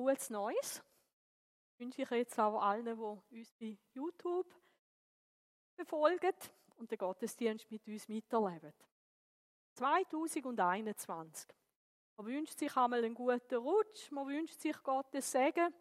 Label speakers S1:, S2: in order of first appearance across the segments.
S1: gutes Neues. Wünsche ich jetzt auch allen, die uns bei YouTube befolgen und den Gottesdienst mit uns miterleben. 2021. Man wünscht sich einmal einen guten Rutsch, man wünscht sich Gottes Segen,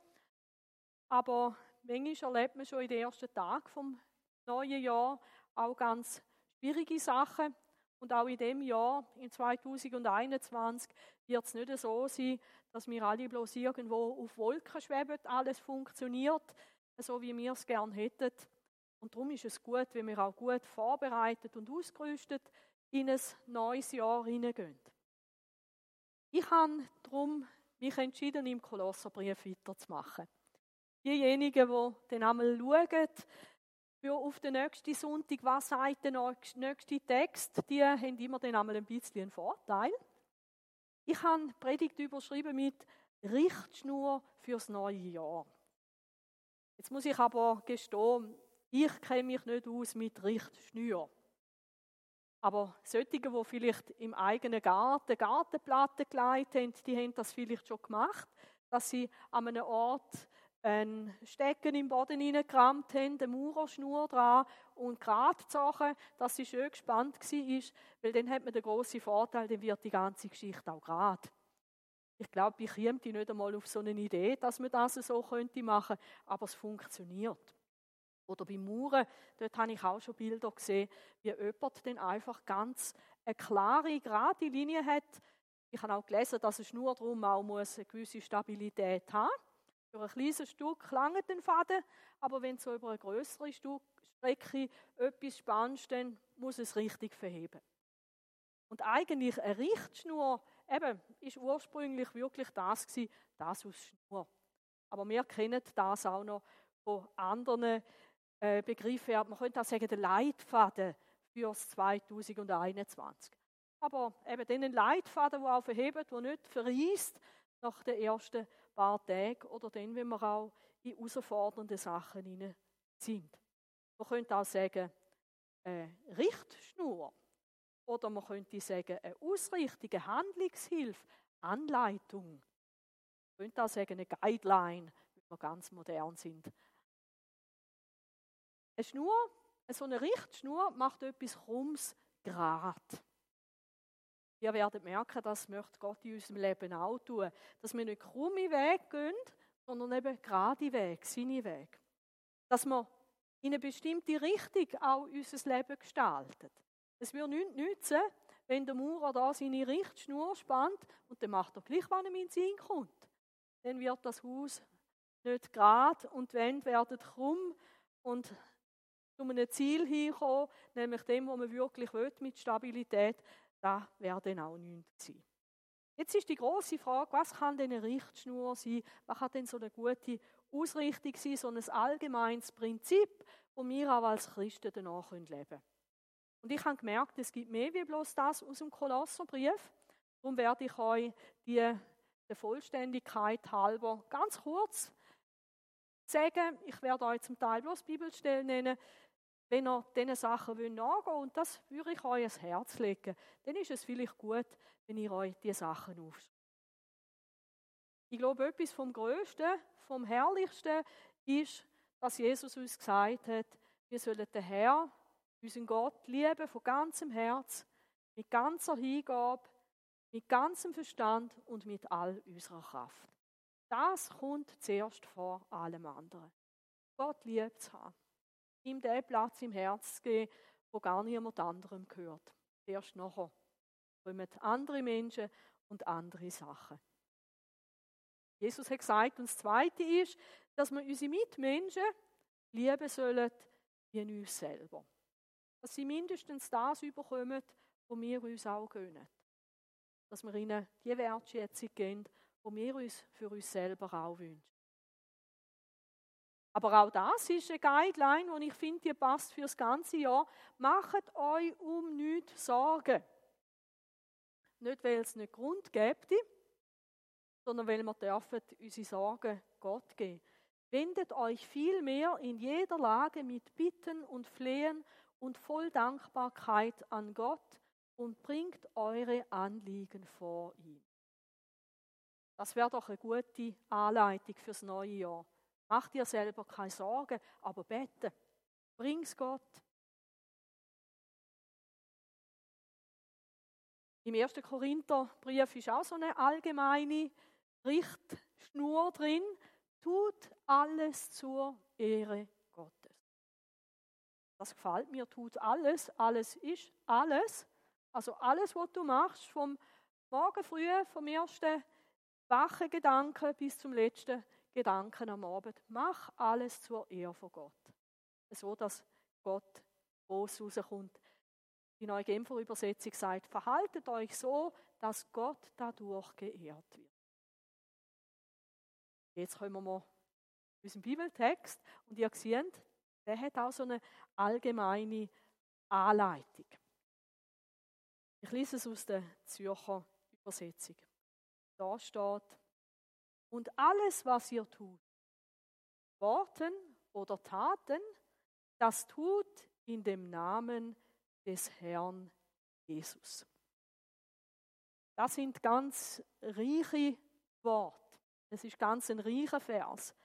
S1: aber manchmal erlebt man schon in den ersten Tagen vom neuen Jahr auch ganz schwierige Sachen. Und auch in dem Jahr, in 2021, wird es nicht so sein, dass wir alle bloß irgendwo auf Wolken schweben, alles funktioniert, so wie wir es gern hätten. Und darum ist es gut, wenn wir auch gut vorbereitet und ausgerüstet in ein neues Jahr hineingehen. Ich habe darum mich entschieden, im Kolosserbrief weiterzumachen. Diejenigen, die dann einmal schauen, für auf den nächsten Sonntag, was sagt der nächste Text, die haben immer dann einmal ein bisschen einen Vorteil. Ich habe die Predigt überschrieben mit Richtschnur fürs neue Jahr. Jetzt muss ich aber gestehen, ich kenne mich nicht aus mit Richtschnür. Aber solche, die vielleicht im eigenen Garten Gartenplatten gelegt haben, die haben das vielleicht schon gemacht, dass sie an einem Ort ein Stecken im Boden hineingerammt haben, eine Maurerschnur dran und gerade gezogen, dass sie schön gespannt war, weil dann hat man den grossen Vorteil, dann wird die ganze Geschichte auch gerade. Ich glaube, ich käme nicht einmal auf so eine Idee, dass man das so könnte machen, aber es funktioniert. Oder beim Mauern, dort habe ich auch schon Bilder gesehen, wie jemand dann einfach ganz eine klare, gerade Linie hat. Ich habe auch gelesen, dass eine Schnur drum auch eine gewisse Stabilität haben muss. Für ein kleines Stück lange den Faden, aber wenn du über eine größere Strecke etwas spannst, dann muss es richtig verheben. Und eigentlich eine Richtschnur, eben, ist ursprünglich wirklich das gewesen, das aus Schnur. Aber wir kennen das auch noch von anderen äh, Begriffen. Man könnte auch sagen, der Leitfaden fürs 2021. Aber eben den Leitfaden, der auch verhebt, der nicht verreist nach den ersten paar Tage oder dann, wenn wir auch in herausfordernde Sachen hinein sind. Man könnte auch sagen, eine Richtschnur. Oder man könnte sagen, eine Ausrichtung, eine Handlungshilfe, Anleitung. Man könnte auch sagen, eine Guideline, wenn wir ganz modern sind. Eine Schnur, so eine Richtschnur macht etwas krumms gerade. Ihr werdet merken, das möchte Gott in unserem Leben auch tun. Dass wir nicht krumme Wege gehen, sondern eben gerade Weg, seine Weg. Dass wir in eine bestimmte Richtung auch unser Leben gestalten. Es wird nichts nützen, wenn der Maurer da seine Richtschnur spannt und dann macht er gleich, wann ihm in den Sinn kommt. Dann wird das Haus nicht gerade und Wände werden krumm und zu einem Ziel hinkommen, nämlich dem, was man wirklich will, mit Stabilität, das wäre dann auch nichts gewesen. Jetzt ist die große Frage, was kann denn eine Richtschnur sein? Was kann denn so eine gute Ausrichtung sein, so ein allgemeines Prinzip, wo wir auch als Christen danach leben können? Und ich habe gemerkt, es gibt mehr wie bloß das aus dem Kolosserbrief. Darum werde ich euch die der Vollständigkeit halber ganz kurz sagen. Ich werde euch zum Teil bloß Bibelstellen nennen, wenn ihr diesen Sachen nachgehen wollt, und das würde ich euch ans Herz legen, dann ist es vielleicht gut, wenn ihr euch diese Sachen aufschreibt. Ich glaube, etwas vom Größten, vom Herrlichsten ist, dass Jesus uns gesagt hat, wir sollen den Herr, unseren Gott, lieben von ganzem Herz, mit ganzer Hingabe, mit ganzem Verstand und mit all unserer Kraft. Das kommt zuerst vor allem anderen. Gott liebt zu haben ihm den Platz im Herz geben, wo gar niemand anderem gehört. Erst nachher kommen andere Menschen und andere Sachen. Jesus hat gesagt, und das Zweite ist, dass wir unsere Mitmenschen lieben sollen wie uns selber. Dass sie mindestens das überkommen, wo wir uns auch gönnen. Dass wir ihnen die Wertschätzung geben, die wir uns für uns selber auch wünschen. Aber auch das ist eine Guideline, die ich finde, die passt für das ganze Jahr. Macht euch um nichts Sorgen. Nicht, weil es nicht Grund gibt, sondern weil wir dürfen unsere Sorgen Gott geben. Wendet euch vielmehr in jeder Lage mit Bitten und Flehen und voll Dankbarkeit an Gott und bringt eure Anliegen vor ihn. Das wäre doch eine gute Anleitung fürs neue Jahr. Mach dir selber keine Sorgen, aber bete. Bring's Gott. Im 1. Korintherbrief ist auch so eine allgemeine Richtschnur drin. Tut alles zur Ehre Gottes. Das gefällt mir, tut alles. Alles ist alles. Also alles, was du machst, vom Morgen früh, vom ersten wachen Gedanken bis zum letzten Gedanken am Abend. Mach alles zur Ehre von Gott. So, dass Gott groß rauskommt. Die neue Genfer Übersetzung sagt, verhaltet euch so, dass Gott dadurch geehrt wird. Jetzt kommen wir zu unserem Bibeltext und ihr seht, der hat auch so eine allgemeine Anleitung. Ich lese es aus der Zürcher Übersetzung. Da steht, und alles, was ihr tut, Worten oder Taten, das tut in dem Namen des Herrn Jesus. Das sind ganz reiche Worte. Es ist ganz ein reicher Vers.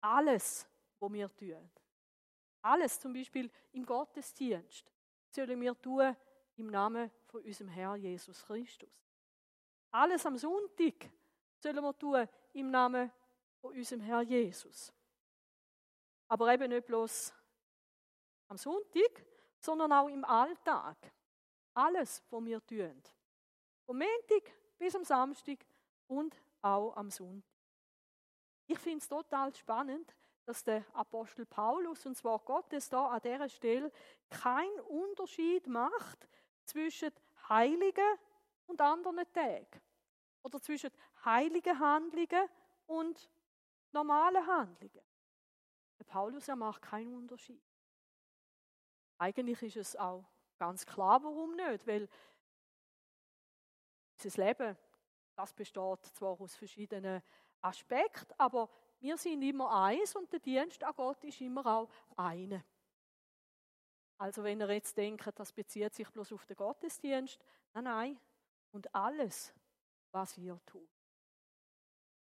S1: Alles, was wir tun. Alles, zum Beispiel im Gottesdienst, sollen wir tun im Namen von unserem Herrn Jesus Christus. Alles am Sonntag sollen wir tun im Namen von unserem Herrn Jesus. Aber eben nicht bloß am Sonntag, sondern auch im Alltag. Alles, was wir tun. Vom Montag bis am Samstag und auch am Sonntag. Ich finde es total spannend, dass der Apostel Paulus und zwar Gottes da an dieser Stelle keinen Unterschied macht zwischen heiligen und anderen Tagen. Oder zwischen heiligen Handlungen und normalen Handlungen. Der Paulus er macht keinen Unterschied. Eigentlich ist es auch ganz klar, warum nicht, weil unser Leben, das besteht zwar aus verschiedenen Aspekten, aber wir sind immer eins und der Dienst an Gott ist immer auch eine. Also wenn ihr jetzt denkt, das bezieht sich bloß auf den Gottesdienst, nein, nein. Und alles, was ihr tut.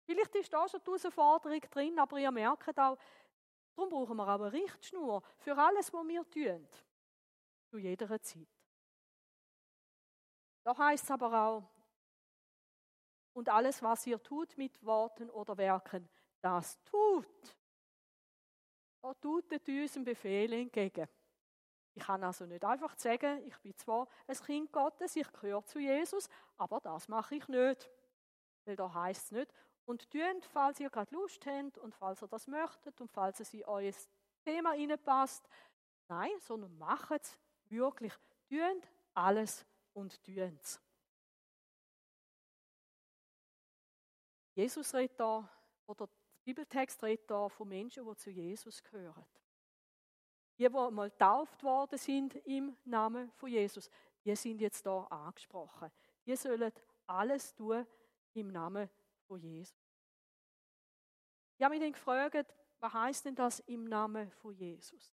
S1: Vielleicht ist da schon die Herausforderung drin, aber ihr merkt auch, darum brauchen wir auch eine Richtschnur für alles, was wir tun. Zu jeder Zeit. Da heißt es aber auch, und alles, was ihr tut mit Worten oder Werken, das tut. Da tut es unserem Befehl entgegen. Ich kann also nicht einfach sagen, ich bin zwar ein Kind Gottes, ich gehöre zu Jesus, aber das mache ich nicht. Weil da heißt es nicht, und tun, falls ihr gerade Lust habt und falls ihr das möchtet und falls es in euer Thema passt. Nein, sondern macht es wirklich. Tun alles und tun es. Jesus redet da, oder der Bibeltext redet da von Menschen, die zu Jesus gehören. Die, die mal getauft worden sind im Namen von Jesus, die sind jetzt da angesprochen. Die sollen alles tun im Namen von Jesus. Ich habe mich dann gefragt, was heißt denn das im Namen von Jesus?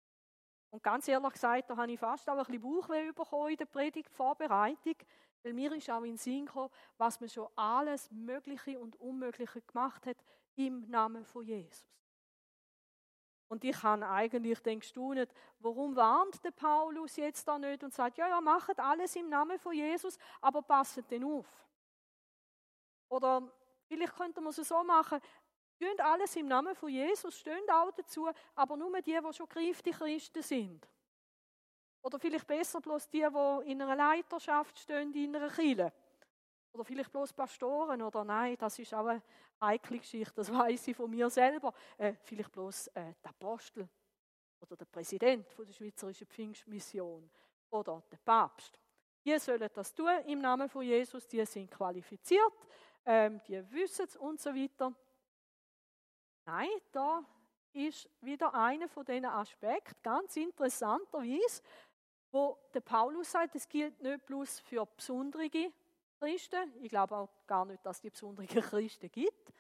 S1: Und ganz ehrlich gesagt, da habe ich fast auch ein bisschen Bauchweh bekommen in der Predigtvorbereitung, weil mir ist auch in den Sinn gekommen, was man schon alles Mögliche und Unmögliche gemacht hat im Namen von Jesus. Und ich habe eigentlich dann gestaunt, warum warnt der Paulus jetzt da nicht und sagt, ja, ja, macht alles im Namen von Jesus, aber passt denn auf. Oder vielleicht könnte man es so machen, tun alles im Namen von Jesus, stehen auch dazu, aber nur die, die schon greifte Christen sind. Oder vielleicht besser bloß die, die in einer Leiterschaft stehen, in einer Kirche. Oder vielleicht bloß Pastoren oder nein, das ist auch eine heikle Geschichte, das weiß ich von mir selber. Äh, vielleicht bloß äh, der Apostel oder der Präsident von der Schweizerischen Pfingstmission oder der Papst. Die sollen das tun im Namen von Jesus, die sind qualifiziert, ähm, die wissen es und so weiter. Nein, da ist wieder einer von diesen Aspekten, ganz interessanterweise, wo der Paulus sagt, es gilt nicht bloß für besondere Christen, ich glaube auch gar nicht, dass es die besonderen Christen gibt,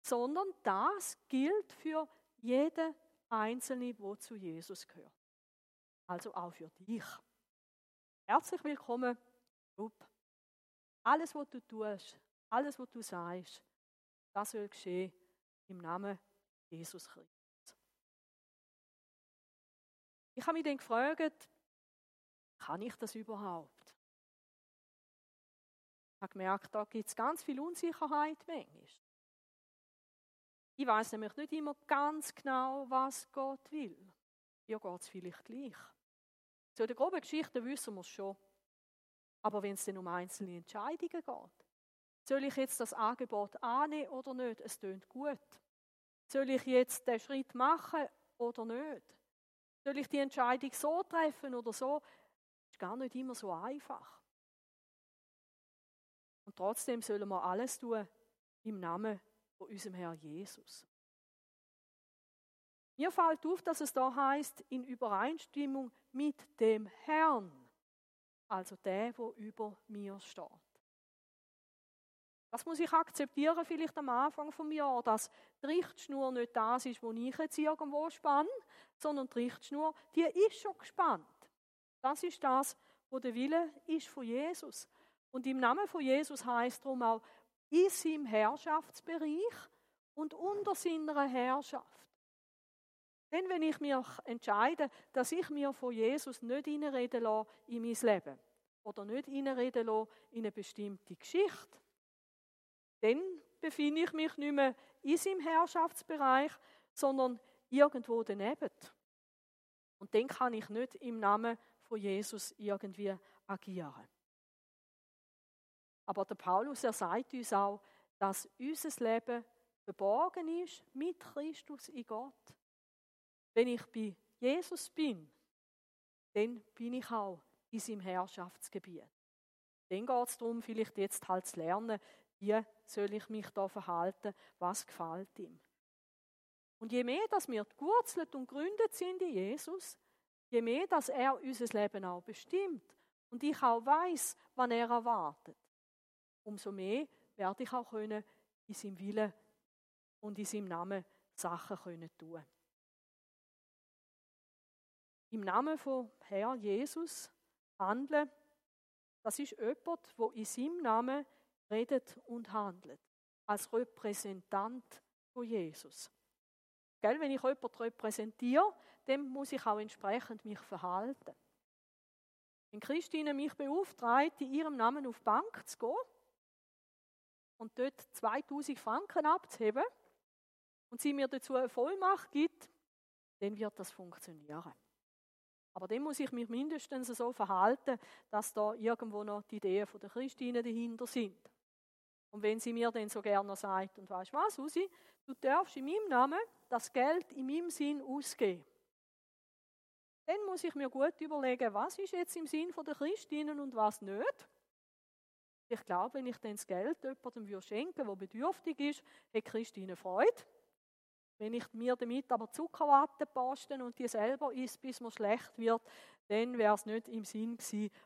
S1: sondern das gilt für jeden Einzelne, der zu Jesus gehört. Also auch für dich. Herzlich willkommen, Club. Alles, was du tust, alles, was du sagst, Das soll geschehen im Namen Jesus Christus. Ich habe mich dann gefragt, kann ich das überhaupt? Ich habe gemerkt, da gibt es ganz viel Unsicherheit manchmal. Ich weiß nämlich nicht immer ganz genau, was Gott will. Ihr geht es vielleicht gleich. Zu der groben Geschichte wissen wir es schon. Aber wenn es dann um einzelne Entscheidungen geht, soll ich jetzt das Angebot annehmen oder nicht? Es tönt gut. Soll ich jetzt den Schritt machen oder nicht? Soll ich die Entscheidung so treffen oder so? Das ist gar nicht immer so einfach. Und trotzdem sollen wir alles tun im Namen von unserem Herrn Jesus. Mir fällt auf, dass es da heißt in Übereinstimmung mit dem Herrn, also der, wo über mir steht. Das muss ich akzeptieren, vielleicht am Anfang vom Jahr, dass die Richtschnur nicht das ist, wo ich jetzt irgendwo spanne, sondern die Richtschnur, die ist schon gespannt. Das ist das, wo der Wille ist von Jesus. Und im Namen von Jesus heißt darum auch, in seinem Herrschaftsbereich und unter seiner Herrschaft. Denn wenn ich mich entscheide, dass ich mir von Jesus nicht reinreden lasse in mein Leben oder nicht reinreden lasse in eine bestimmte Geschichte, dann befinde ich mich nicht mehr in seinem Herrschaftsbereich, sondern irgendwo daneben. Und dann kann ich nicht im Namen von Jesus irgendwie agieren. Aber der Paulus, er sagt uns auch, dass unser Leben verborgen ist mit Christus in Gott. Wenn ich bei Jesus bin, dann bin ich auch in seinem Herrschaftsgebiet. Dann geht es darum, vielleicht jetzt halt zu lernen, wie soll ich mich da verhalten, was gefällt ihm. Und je mehr, dass wir gewurzelt und gründet sind in Jesus, je mehr, dass er unser Leben auch bestimmt und ich auch weiß, wann er erwartet, umso mehr werde ich auch können in seinem Willen und in seinem Namen Sachen können tun. Im Namen von Herr Jesus handeln, das ist jemand, der in seinem Namen redet und handelt. Als Repräsentant von Jesus. Gell, wenn ich jemanden repräsentiere, dann muss ich auch entsprechend mich verhalten. Wenn Christine mich beauftragt, in ihrem Namen auf die Bank zu gehen, und dort 2000 Franken abzuheben und sie mir dazu eine Vollmacht gibt, dann wird das funktionieren. Aber dann muss ich mich mindestens so verhalten, dass da irgendwo noch die Ideen der Christine dahinter sind. Und wenn sie mir dann so gerne sagt, und weißt was, Susi, du darfst in meinem Namen das Geld in meinem Sinn ausgeben. Dann muss ich mir gut überlegen, was ist jetzt im Sinn der Christinen und was nicht. Ich glaube, wenn ich dann das Geld jemandem schenken würde, der bedürftig ist, hat Christine Freude. Wenn ich mir damit aber Zuckerwatte posten und die selber isst, bis mir schlecht wird, dann wäre es nicht im Sinn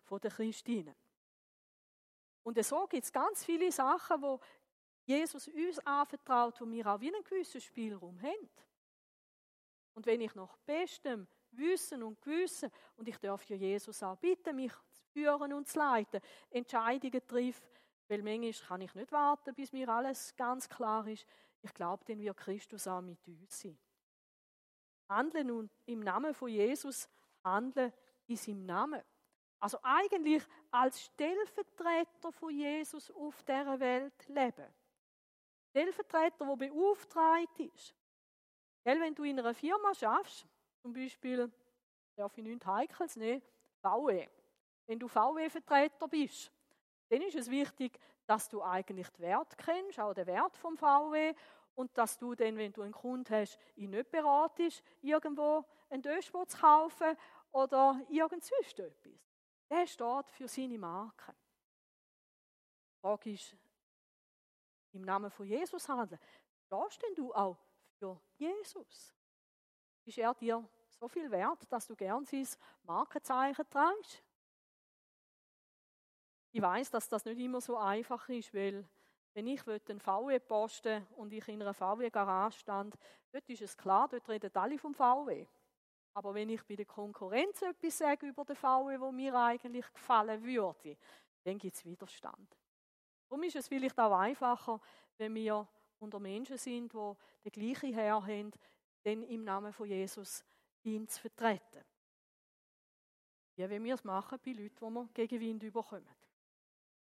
S1: von der Christine. Und so gibt es ganz viele Sachen, wo Jesus uns anvertraut, wo wir auch wie einen gewissen Spielraum haben. Und wenn ich nach bestem Wissen und Gewissen, und ich darf ja Jesus auch bitten, mich führen und zu leiten, Entscheidungen trifft. Weil manchmal kann ich nicht warten, bis mir alles ganz klar ist. Ich glaube, dann wird Christus auch mit uns sein. Handeln nun im Namen von Jesus, handeln in seinem Namen. Also eigentlich als Stellvertreter von Jesus auf dieser Welt leben. Stellvertreter, der beauftragt ist. Gell, wenn du in einer Firma schaffst, zum Beispiel, darf ich nichts Heikles nehmen, VW wenn du VW-Vertreter bist, dann ist es wichtig, dass du eigentlich den Wert kennst, auch den Wert vom VW und dass du dann, wenn du einen Kunden hast, ihn nicht beratest, irgendwo einen Döschbo zu kaufen oder irgend sonst etwas. Der steht für seine Marke. Die Frage ist, im Namen von Jesus handeln. Stehst denn du auch für Jesus? Ist er dir so viel wert, dass du gern sein Markenzeichen trägst? Ich weiß, dass das nicht immer so einfach ist, weil wenn ich einen VW posten und ich in einer VW-Garage stand, dort ist es klar, dort reden alle vom VW. Aber wenn ich bei der Konkurrenz etwas sage über den VW, wo mir eigentlich gefallen würde, dann gibt es Widerstand. Darum ist es vielleicht auch einfacher, wenn wir unter Menschen sind, die den gleichen Herr haben, dann im Namen von Jesus ihn zu vertreten. Wie wenn wir es machen bei Leuten, die wir gegen Wind überkommen.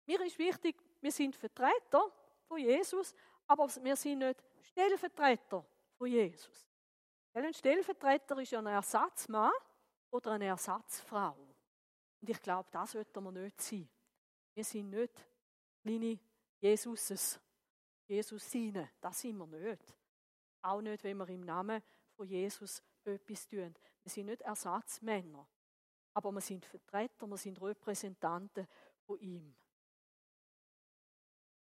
S1: Mir ist wichtig, wir sind Vertreter von Jesus, aber wir sind nicht Stellvertreter von Jesus. Ein Stellvertreter ist ja ein Ersatzmann oder eine Ersatzfrau. Und ich glaube, das sollten wir nicht sein. Wir sind nicht kleine Jesuses, Jesus seine. Das sind wir nicht. Auch nicht, wenn wir im Namen von Jesus etwas tun. Wir sind nicht Ersatzmänner, aber wir sind Vertreter, wir sind Repräsentanten von ihm.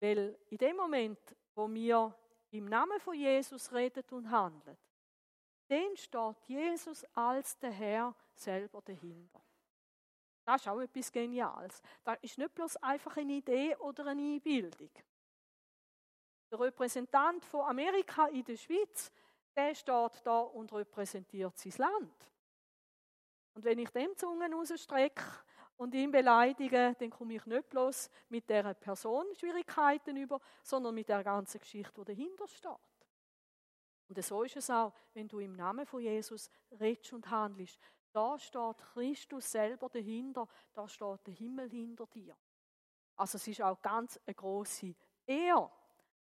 S1: Weil in dem Moment, wo wir im Namen von Jesus reden und handeln, dann steht Jesus als der Herr selber dahinter. Das ist auch etwas Geniales. Das ist nicht bloß einfach eine Idee oder eine Einbildung. Der Repräsentant von Amerika in der Schweiz, der steht da und repräsentiert sein Land. Und wenn ich dem Zungen rausstrecke und ihn beleidige, dann komme ich nicht bloß mit der Person Schwierigkeiten über, sondern mit der ganzen Geschichte, die dahinter steht. Und so ist es auch, wenn du im Namen von Jesus redest und handelst. Da steht Christus selber dahinter, da steht der Himmel hinter dir. Also es ist auch ganz eine große Ehre,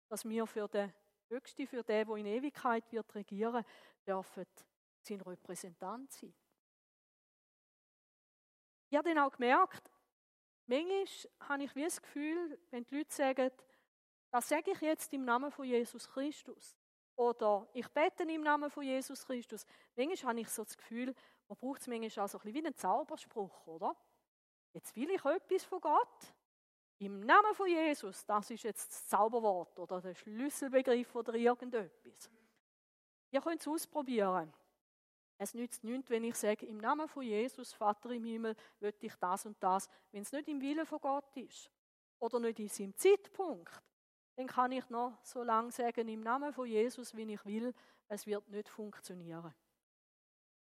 S1: dass wir für den Höchsten, für den, der in Ewigkeit wird regieren, dürfen sein Repräsentant sein. Ich habe dann auch gemerkt, manchmal habe ich wie das Gefühl, wenn die Leute sagen, das sage ich jetzt im Namen von Jesus Christus. Oder ich bete im Namen von Jesus Christus. Manchmal habe ich so das Gefühl, man braucht es manchmal auch so ein bisschen wie einen Zauberspruch, oder? Jetzt will ich etwas von Gott. Im Namen von Jesus, das ist jetzt das Zauberwort oder der Schlüsselbegriff oder irgendetwas. Ihr könnt es ausprobieren. Es nützt nichts, wenn ich sage, im Namen von Jesus, Vater im Himmel, möchte ich das und das, wenn es nicht im Willen von Gott ist oder nicht in seinem Zeitpunkt dann kann ich noch so lange sagen, im Namen von Jesus, wie ich will, es wird nicht funktionieren.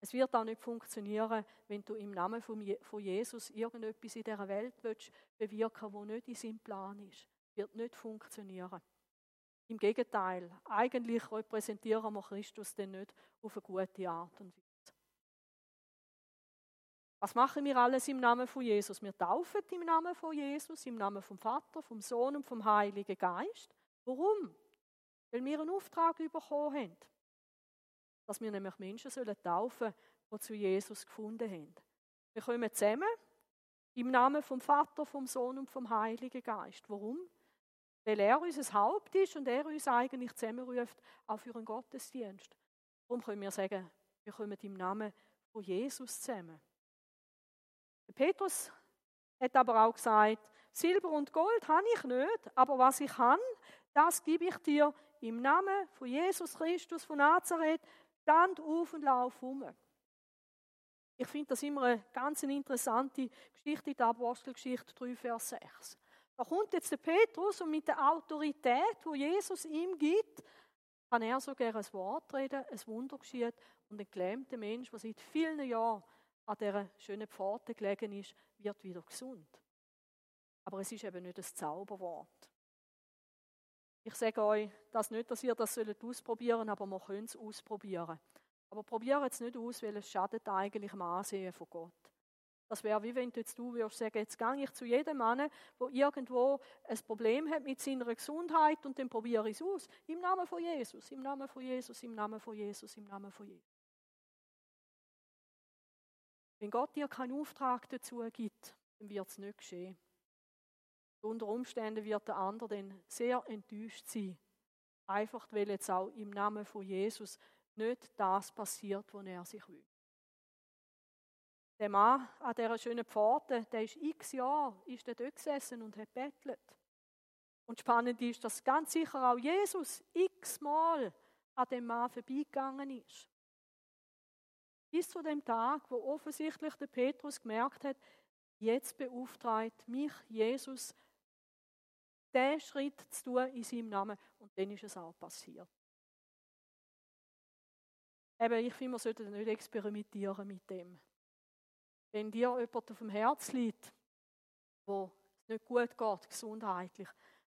S1: Es wird auch nicht funktionieren, wenn du im Namen von Jesus irgendetwas in dieser Welt willst, bewirken wo nicht in seinem Plan ist. Es wird nicht funktionieren. Im Gegenteil, eigentlich repräsentieren wir Christus denn nicht auf eine gute Art und Weise. Was machen wir alles im Namen von Jesus? Wir taufen im Namen von Jesus, im Namen vom Vater, vom Sohn und vom Heiligen Geist. Warum? Weil wir einen Auftrag bekommen haben. Dass wir nämlich Menschen sollen taufen die zu Jesus gefunden haben. Wir kommen zusammen im Namen vom Vater, vom Sohn und vom Heiligen Geist. Warum? Weil er unser Haupt ist und er uns eigentlich zusammenruft, auch für einen Gottesdienst. Darum können wir sagen, wir kommen im Namen von Jesus zusammen. Petrus hat aber auch gesagt, Silber und Gold habe ich nicht, aber was ich habe, das gebe ich dir im Namen von Jesus Christus von Nazareth. Stand auf und lauf um. Ich finde das immer eine ganz interessante Geschichte in der Apostelgeschichte 3, Vers 6. Da kommt jetzt der Petrus und mit der Autorität, wo Jesus ihm gibt, kann er sogar ein Wort reden, ein Wunder geschieht und ein gelähmter Mensch, der seit vielen Jahren an dieser schönen Pforte gelegen ist, wird wieder gesund. Aber es ist eben nicht das Zauberwort. Ich sage euch das nicht, dass ihr das ausprobieren sollt, aber man könnte es ausprobieren. Aber probiert es nicht aus, weil es schadet eigentlich dem Ansehen von Gott. Das wäre wie wenn du jetzt du würdest sagen, jetzt gehe ich zu jedem Mann, der irgendwo ein Problem hat mit seiner Gesundheit und dann probiere ich es aus. Im Namen von Jesus, im Namen von Jesus, im Namen von Jesus, im Namen von Jesus. Wenn Gott dir keinen Auftrag dazu gibt, dann wird es nicht geschehen. Unter Umständen wird der andere dann sehr enttäuscht sein. Einfach weil jetzt auch im Namen von Jesus nicht das passiert, was er sich wünscht. Der Mann an dieser schönen Pforte, der ist x Jahre ist dort gesessen und hat bettelt. Und spannend ist, dass ganz sicher auch Jesus x-mal an dem Mann vorbeigegangen ist. Bis zu dem Tag, wo offensichtlich der Petrus gemerkt hat, jetzt beauftragt mich Jesus, den Schritt zu tun in seinem Namen. Und dann ist es auch passiert. Eben, ich finde, man sollte nicht experimentieren mit dem. Wenn dir jemand auf dem Herz liegt, wo es nicht gut geht, gesundheitlich,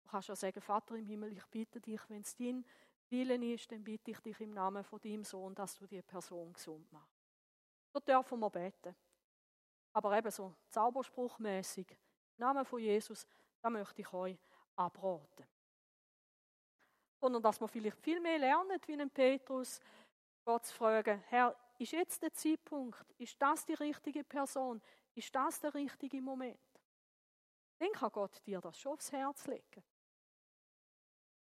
S1: Du kannst ja sagen, Vater im Himmel, ich bitte dich, wenn es dein Willen ist, dann bitte ich dich im Namen von deinem Sohn, dass du die Person gesund machst. So dürfen wir beten. Aber eben so zauberspruchmäßig, im Namen von Jesus, da möchte ich euch abraten. Sondern dass wir vielleicht viel mehr lernen, wie ein Petrus, Gott zu fragen, Herr, ist jetzt der Zeitpunkt? Ist das die richtige Person? Ist das der richtige Moment? Dann kann Gott dir das schon aufs Herz legen.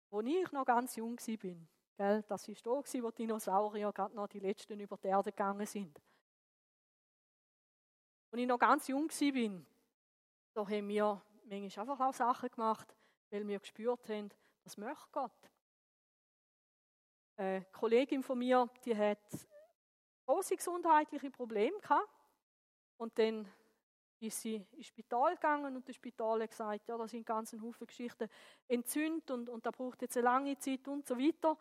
S1: Als ich noch ganz jung war, gell, das war da, wo die Dinosaurier gerade noch die letzten über die Erde gegangen sind. Als ich noch ganz jung war, da haben wir manchmal einfach auch Sachen gemacht, weil wir gespürt haben, das möchte Gott. Eine Kollegin von mir, die hat große gesundheitliche Probleme gehabt. Und dann ist sie ins Spital gegangen und das Spital hat gesagt, ja, da sind ganz Haufen Geschichten entzündet und, und da braucht jetzt eine lange Zeit und so weiter.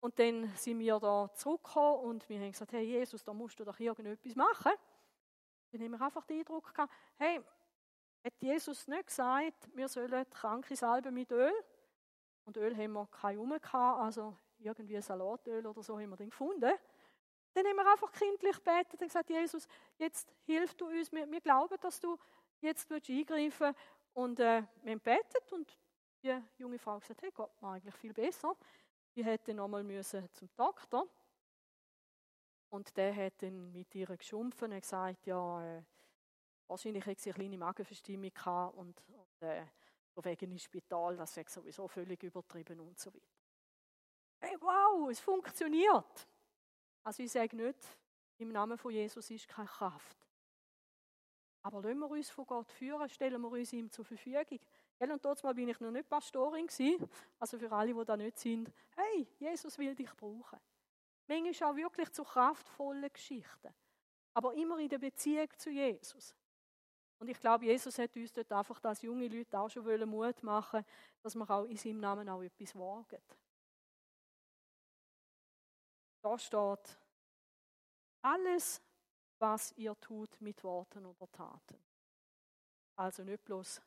S1: Und dann sind wir da zurückgekommen und wir haben gesagt, hey Jesus, da musst du doch irgendetwas machen. Dann haben wir einfach den Eindruck gehabt, hey, hat Jesus nicht gesagt, wir sollen kranke salben mit Öl? Und Öl haben wir kein rum gehabt, also irgendwie Salatöl oder so haben wir den gefunden. Dann haben wir einfach kindlich gebetet und gesagt, Jesus, jetzt hilf du uns, wir, wir glauben, dass du jetzt eingreifen willst. Und äh, wir haben gebetet und die junge Frau hat gesagt, hey, Gott war eigentlich viel besser. Die hätte nochmal müssen zum Doktor. Und der hat dann mit ihr geschumpfen und gesagt, ja, äh, wahrscheinlich hat sie eine kleine Magenverstimmung gehabt und, und äh, wegen ins Spital, das wäre sowieso völlig übertrieben und so weiter. Hey, wow, es funktioniert. Also ich sage nicht, im Namen von Jesus ist keine Kraft. Aber lassen wir uns von Gott führen, stellen wir uns ihm zur Verfügung. Ja, und dort mal bin ich noch nicht Pastorin gewesen. Also für alle, die da nicht sind. Hey, Jesus will dich brauchen. Manchmal auch wirklich zu kraftvollen Geschichten. Aber immer in der Beziehung zu Jesus. Und ich glaube, Jesus hat uns dort einfach als junge Leute auch schon Mut machen dass wir auch in seinem Namen auch etwas wagen. Da steht, alles, was ihr tut mit Worten oder Taten. Also nicht bloß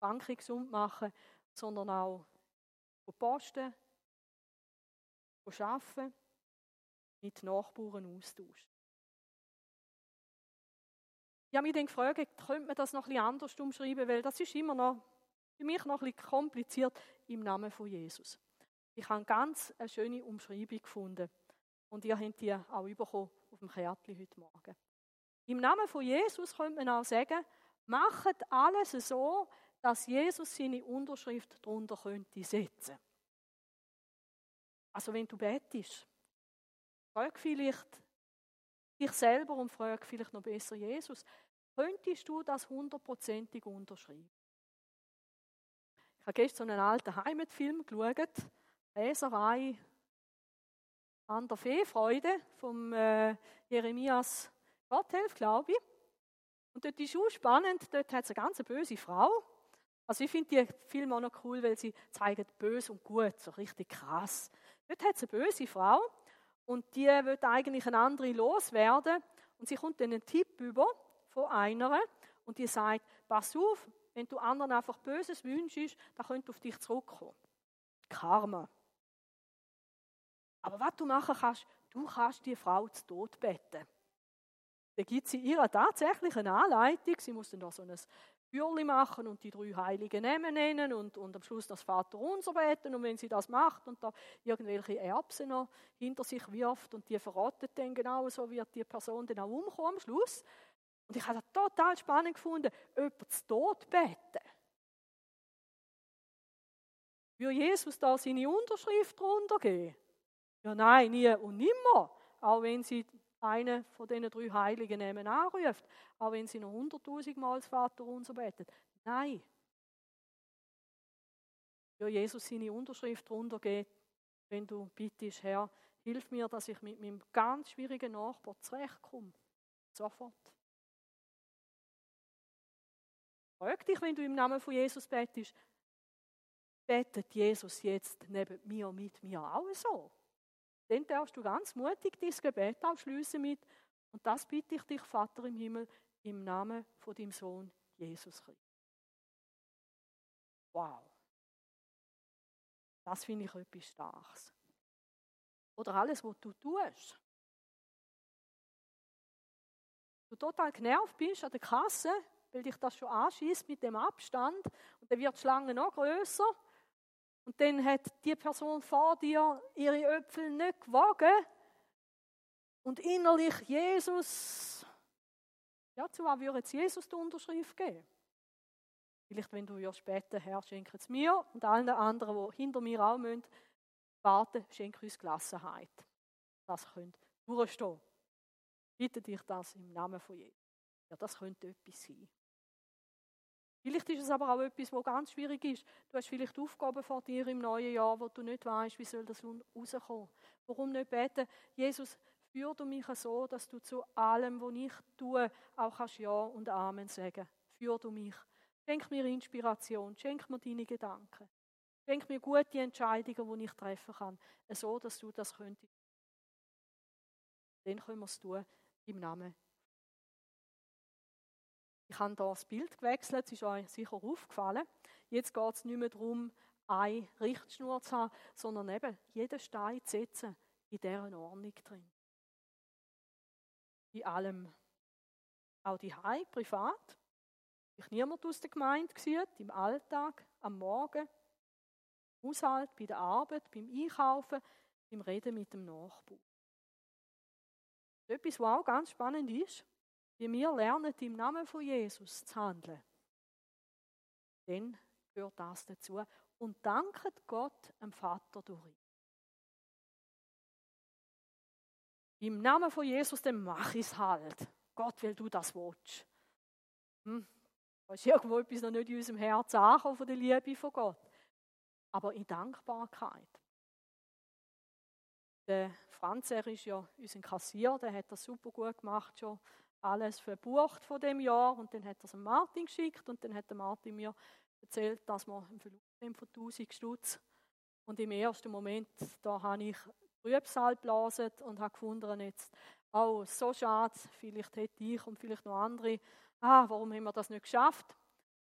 S1: Banken gesund machen, sondern auch posten, arbeiten, mit Nachbarn austauschen. Ich habe mich dann gefragt, könnte man das noch etwas anders umschreiben, weil das ist immer noch für mich noch bisschen kompliziert im Namen von Jesus. Ich habe ganz eine schöne Umschreibung gefunden. Und ihr habt die auch bekommen auf dem Kärtchen heute Morgen. Im Namen von Jesus könnte man auch sagen, macht alles so, dass Jesus seine Unterschrift darunter könnte setzen. Also wenn du betest, frag vielleicht dich selber und frag vielleicht noch besser Jesus, könntest du das hundertprozentig unterschreiben? Ich habe gestern einen alten Heimatfilm geschaut, Leserei an der Feefreude vom äh, Jeremias Gotthelf, glaube ich. Und dort ist auch spannend, dort hat es eine ganz böse Frau. Also ich finde die Filme auch noch cool, weil sie zeigen böse und gut, so richtig krass. Dort hat es eine böse Frau und die wird eigentlich eine andere loswerden und sie kommt dann einen Tipp über von einer und die sagt, pass auf, wenn du anderen einfach Böses wünschst, dann könnte auf dich zurückkommen. Karma. Aber was du machen kannst, du kannst die Frau zu Tod betten. Da gibt sie ihr tatsächlich eine Anleitung. Sie muss dann da so ein Fürli machen und die drei heiligen Namen nennen und, und am Schluss das Vater unser beten. Und wenn sie das macht und da irgendwelche Erbsen noch hinter sich wirft und die verrottet dann genau, so wird die Person dann auch umkommen am Schluss. Und ich habe das total spannend gefunden, jemand zu Tod beten. Würde Jesus da seine Unterschrift drunter geben? Ja, nein, nie und nimmer. Auch wenn sie einen von diesen drei Heiligen Namen anruft, auch wenn sie noch hunderttausend Mal das Vater unser betet. Nein. Ja, Jesus seine Unterschrift drunter geht, wenn du bittest, Herr, hilf mir, dass ich mit meinem ganz schwierigen Nachbar zurechtkomme. Sofort. Frag dich, wenn du im Namen von Jesus betest, betet Jesus jetzt neben mir mit mir auch so? Dann darfst du ganz mutig dein Gebet abschließen mit, und das bitte ich dich, Vater im Himmel, im Namen von deinem Sohn Jesus Christus. Wow. Das finde ich etwas Starkes. Oder alles, was du tust. Du total genervt bist an der Kasse, weil dich das schon anschießt mit dem Abstand und dann wird die Schlange noch größer und dann hat die Person vor dir ihre Äpfel nicht gewogen und innerlich Jesus, ja, zu was würde jetzt Jesus die Unterschrift geben? Vielleicht, wenn du ja später Herr, schenke es mir und allen anderen, die hinter mir auch müssen, warten, schenke uns Gelassenheit. Das könnt durchstehen. Bitte dich das im Namen von Jesus. Ja, das könnte etwas sein. Vielleicht ist es aber auch etwas, was ganz schwierig ist. Du hast vielleicht Aufgaben vor dir im neuen Jahr, wo du nicht weißt, wie soll das rauskommen. Warum nicht beten, Jesus, führ du mich so, dass du zu allem, was ich tue, auch kannst Ja und Amen sagen. Führ du mich. Schenk mir Inspiration, schenk mir deine Gedanken. Schenk mir gute Entscheidungen, die ich treffen kann, so dass du das könntest. Dann können wir es tun im Namen. Ich habe hier das Bild gewechselt, es ist euch sicher aufgefallen. Jetzt geht es nicht mehr darum, eine Richtschnur zu haben, sondern eben jeden Stein zu setzen in dieser Ordnung drin. In allem. Auch die Hai privat. Ich niemand aus der Gemeinde gesehen, im Alltag, am Morgen, im Haushalt, bei der Arbeit, beim Einkaufen, beim Reden mit dem Nachbarn. Etwas, was auch ganz spannend ist, wie wir lernen, im Namen von Jesus zu handeln, dann gehört das dazu. Und danket Gott, dem Vater, durch. Im Namen von Jesus, dann mach ich es halt. Gott, weil du das willst. Hm? Da ist irgendwo etwas noch nicht in unserem Herzen angekommen von der Liebe von Gott. Aber in Dankbarkeit. Der Franz, er ist ja unser Kassier, der hat das super gut gemacht, schon alles verbucht von dem Jahr. Und dann hat er es Martin geschickt und dann hat der Martin mir erzählt, dass wir einen Verlust haben von 1000 Stutz. Und im ersten Moment, da habe ich Trübsal geblasen und habe gefunden, jetzt, oh, so schade, vielleicht hätte ich und vielleicht noch andere ah, warum haben wir das nicht geschafft?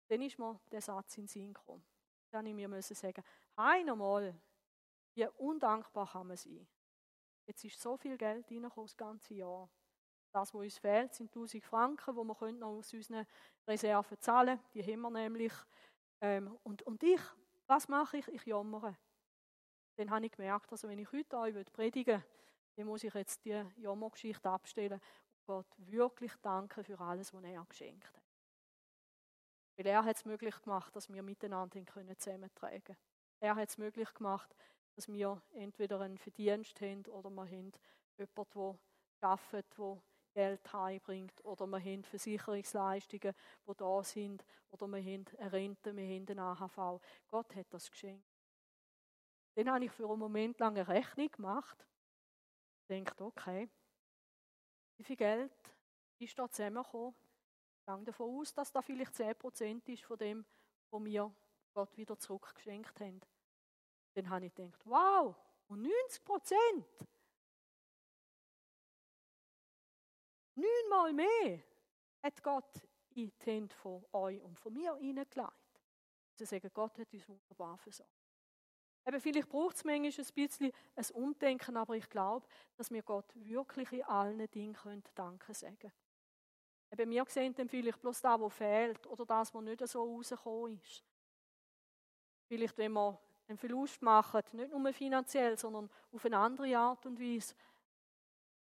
S1: Dann ist mir der Satz in den Sinn gekommen. Dann ich mir sagen, einmal, wie undankbar kann man sein. Jetzt ist so viel Geld reingekommen das ganze Jahr. Das, was uns fehlt, sind 1000 Franken, die wir noch aus unseren Reserven zahlen können. Die haben wir nämlich. Ähm, und, und ich, was mache ich? Ich jammere. Dann habe ich gemerkt, also wenn ich heute euch predigen will, dann muss ich jetzt die Jammergeschichte abstellen Gott wirklich danken für alles, was er geschenkt hat. Weil er hat es möglich gemacht, dass wir miteinander können zusammentragen können. Er hat es möglich gemacht, dass wir entweder einen Verdienst haben oder wir haben jemanden, der arbeitet, der Geld heimbringt oder wir haben Versicherungsleistungen, die da sind oder wir haben eine Rente, wir haben eine AHV. Gott hat das geschenkt. Dann habe ich für einen Moment lang eine Rechnung gemacht. Ich dachte, okay, wie viel Geld ist da zusammengekommen? Ich gehe davon aus, dass da vielleicht 10% ist von dem, was wir Gott wieder zurückgeschenkt haben. Dann habe ich gedacht, wow, und 90 Prozent? Neunmal mehr hat Gott in die Hände von euch und von mir hineingelegt. Sie sagen, Gott hat uns wunderbar versorgt. Eben, vielleicht braucht es manchmal ein bisschen ein Umdenken, aber ich glaube, dass wir Gott wirklich in allen Dingen können Danke sagen Eben, wir sehen dann vielleicht bloß das, was fehlt oder das, was nicht so rausgekommen ist. Vielleicht, wenn wir einen Verlust machen, nicht nur finanziell, sondern auf eine andere Art und Weise,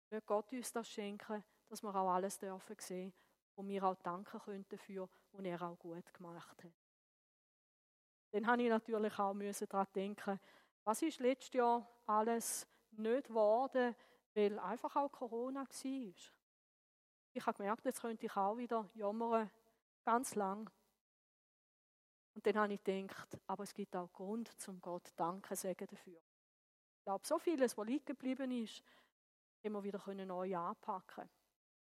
S1: wird Gott uns das schenken, dass wir auch alles dürfen sehen, wo wir auch danken können dafür, was er auch gut gemacht hat. Dann habe ich natürlich auch daran denken, was ist letztes Jahr alles nicht geworden, weil einfach auch Corona war. Ich habe gemerkt, jetzt könnte ich auch wieder jammern, ganz lang. Und dann habe ich gedacht, aber es gibt auch Grund, zum Gott Danke sagen dafür. Ich glaube, so vieles, was liegen geblieben ist, wir wieder neu anpacken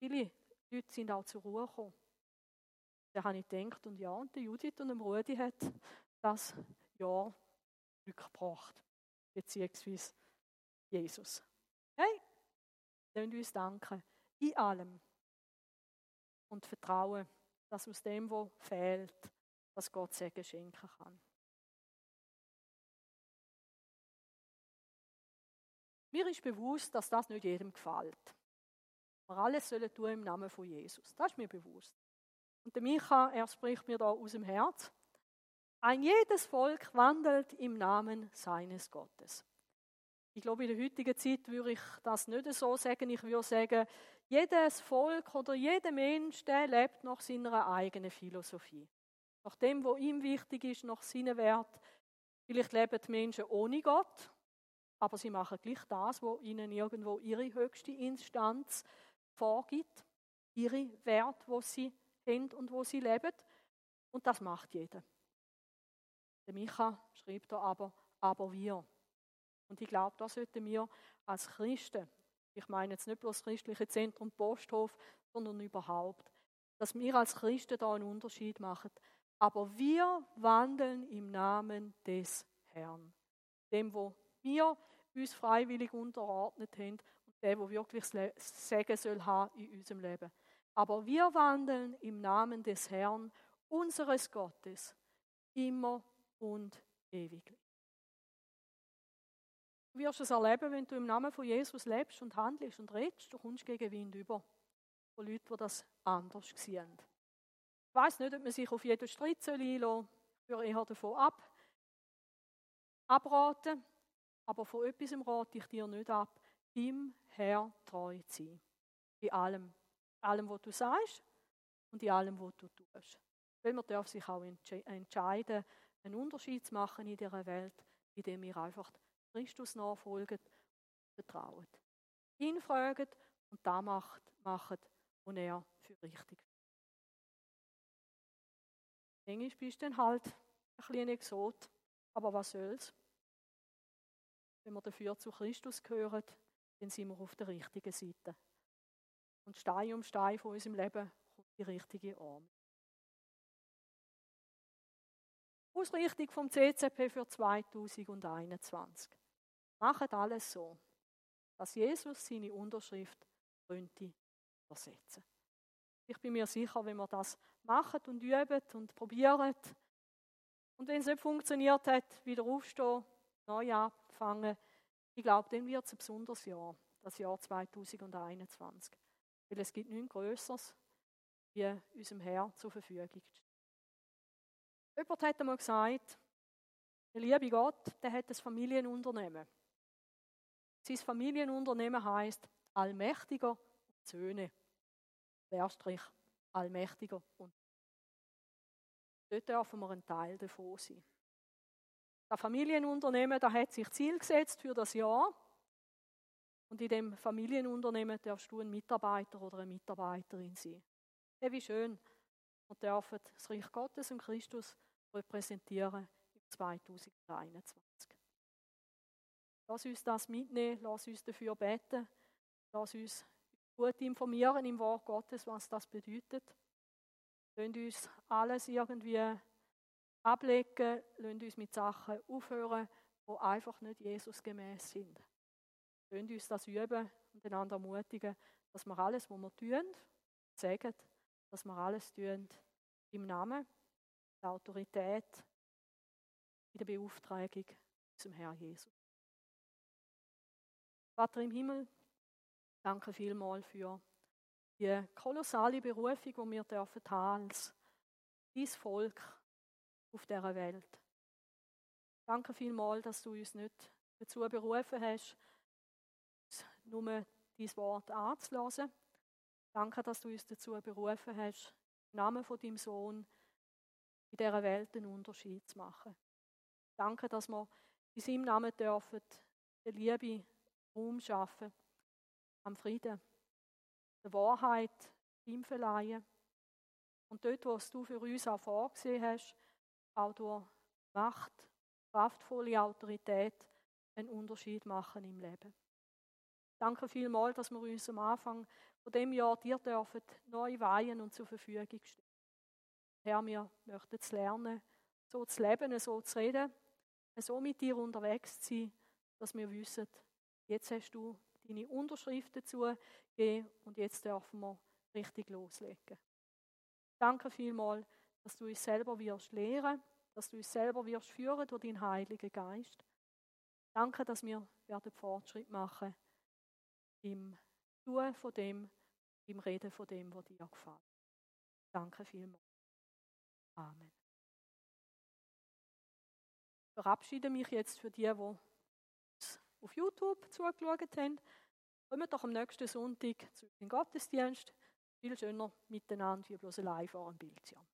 S1: Viele Leute sind auch zur Ruhe gekommen. Da habe ich gedacht, und ja, und die Judith und der Rudi hat das Jahr Glück gebracht, beziehungsweise Jesus. Hey, lasst uns danken, in allem. Und vertrauen, dass aus dem, was fehlt, dass Gott Segen schenken kann. Mir ist bewusst, dass das nicht jedem gefällt. Wir alles sollen tun im Namen von Jesus. Das ist mir bewusst. Und der Micha, er spricht mir da aus dem Herz. Ein jedes Volk wandelt im Namen seines Gottes. Ich glaube, in der heutigen Zeit würde ich das nicht so sagen. Ich würde sagen, jedes Volk oder jeder Mensch, der lebt nach seiner eigenen Philosophie. Nach dem, was ihm wichtig ist, nach seinen Wert. Vielleicht leben die Menschen ohne Gott, aber sie machen gleich das, was ihnen irgendwo ihre höchste Instanz vorgibt, ihre Werte, wo sie haben und wo sie leben. Und das macht jeder. Der Micha schreibt da aber, aber wir. Und ich glaube, da sollten wir als Christen, ich meine jetzt nicht bloß das christliche Zentrum Posthof, sondern überhaupt, dass wir als Christen da einen Unterschied machen. Aber wir wandeln im Namen des Herrn. Dem, wo wir uns freiwillig unterordnet haben der, wo wirklich das Segen soll haben in unserem Leben. Aber wir wandeln im Namen des Herrn, unseres Gottes, immer und ewiglich. Du wirst es erleben, wenn du im Namen von Jesus lebst und handelst und redest, du kommst gegen Wind über. Von Leuten, die das anders sehen. Ich weiß nicht, ob man sich auf jeden Streit einlassen soll. Ich würde eher davon ab, abraten. Aber von etwas rate ich dir nicht ab, dem Herr treu zu sein. In allem. Allem, was du sagst und in allem, was du tust. Weil man darf sich auch entscheiden, einen Unterschied zu machen in dieser Welt, indem wir einfach Christus nachfolgen und vertrauen. Ihn fragen und da macht, machen, was er für richtig. Englisch bist du dann halt ein kleiner Exot, aber was soll's? Wenn wir dafür zu Christus gehören, dann sind wir auf der richtigen Seite. Und Stein um Stein von unserem Leben kommt die richtige Arme. Ausrichtung vom CCP für 2021. Macht alles so, dass Jesus seine Unterschrift könnte versetzen. Ich bin mir sicher, wenn wir das machen und üben und probieren und wenn es nicht funktioniert hat, wieder aufstehen, neu anfangen, ich glaube, dann wird es ein besonderes Jahr, das Jahr 2021. Weil es gibt nichts Größeres, wie unserem Herr zur Verfügung zu stehen. Jemand hat einmal gesagt, der liebe Gott, der hat ein Familienunternehmen. Sein Familienunternehmen heißt Allmächtiger und Söhne. Allmächtiger und Dort dürfen wir ein Teil davon sein. Das Familienunternehmen da hat sich Ziel gesetzt für das Jahr. Und in dem Familienunternehmen darfst du ein Mitarbeiter oder eine Mitarbeiterin sein. Ja, wie schön. Wir dürfen das Reich Gottes und Christus repräsentieren im 2021. Lass uns das mitnehmen, lass uns dafür beten, lass uns gut informieren im Wort Gottes, was das bedeutet. Lass uns alles irgendwie ablegen, lass uns mit Sachen aufhören, die einfach nicht Jesus gemäß sind. Lass uns das üben und einander ermutigen, dass wir alles, was wir tun, sagen, dass wir alles tun im Namen der Autorität, in der Beauftragung zum Herrn Jesus. Vater im Himmel, danke vielmals für die kolossale Berufung, die wir dürfen als dein Volk auf dieser Welt. Danke vielmals, dass du uns nicht dazu berufen hast, nur dein Wort anzulassen. Danke, dass du uns dazu berufen hast, im Namen von deinem Sohn in dieser Welt einen Unterschied zu machen. Danke, dass wir in seinem Namen dürfen, der Liebe Raum schaffen, am Frieden, der Wahrheit ihm verleihen. Und dort, was du für uns auch vorgesehen hast, auch durch Macht, kraftvolle Autorität einen Unterschied machen im Leben. Danke vielmals, dass wir uns am Anfang von dem Jahr dir dürfen neu weihen und zur Verfügung stehen. Herr, wir möchten es lernen, so zu leben, so zu reden, so mit dir unterwegs zu sein, dass wir wissen, jetzt hast du deine Unterschrift dazu gegeben und jetzt dürfen wir richtig loslegen. Danke vielmals, dass du uns selber wirst lehren, dass du uns selber wirst führen durch deinen Heiligen Geist. Danke, dass wir werden Fortschritt machen im Tun von dem, im Reden von dem, was dir gefällt. Danke vielmals. Amen. Ich verabschiede mich jetzt für die, die auf YouTube zugeschaut haben. Kommen doch am nächsten Sonntag zu den Gottesdienst. Viel schöner miteinander wie bloß live vor dem Bildschirm.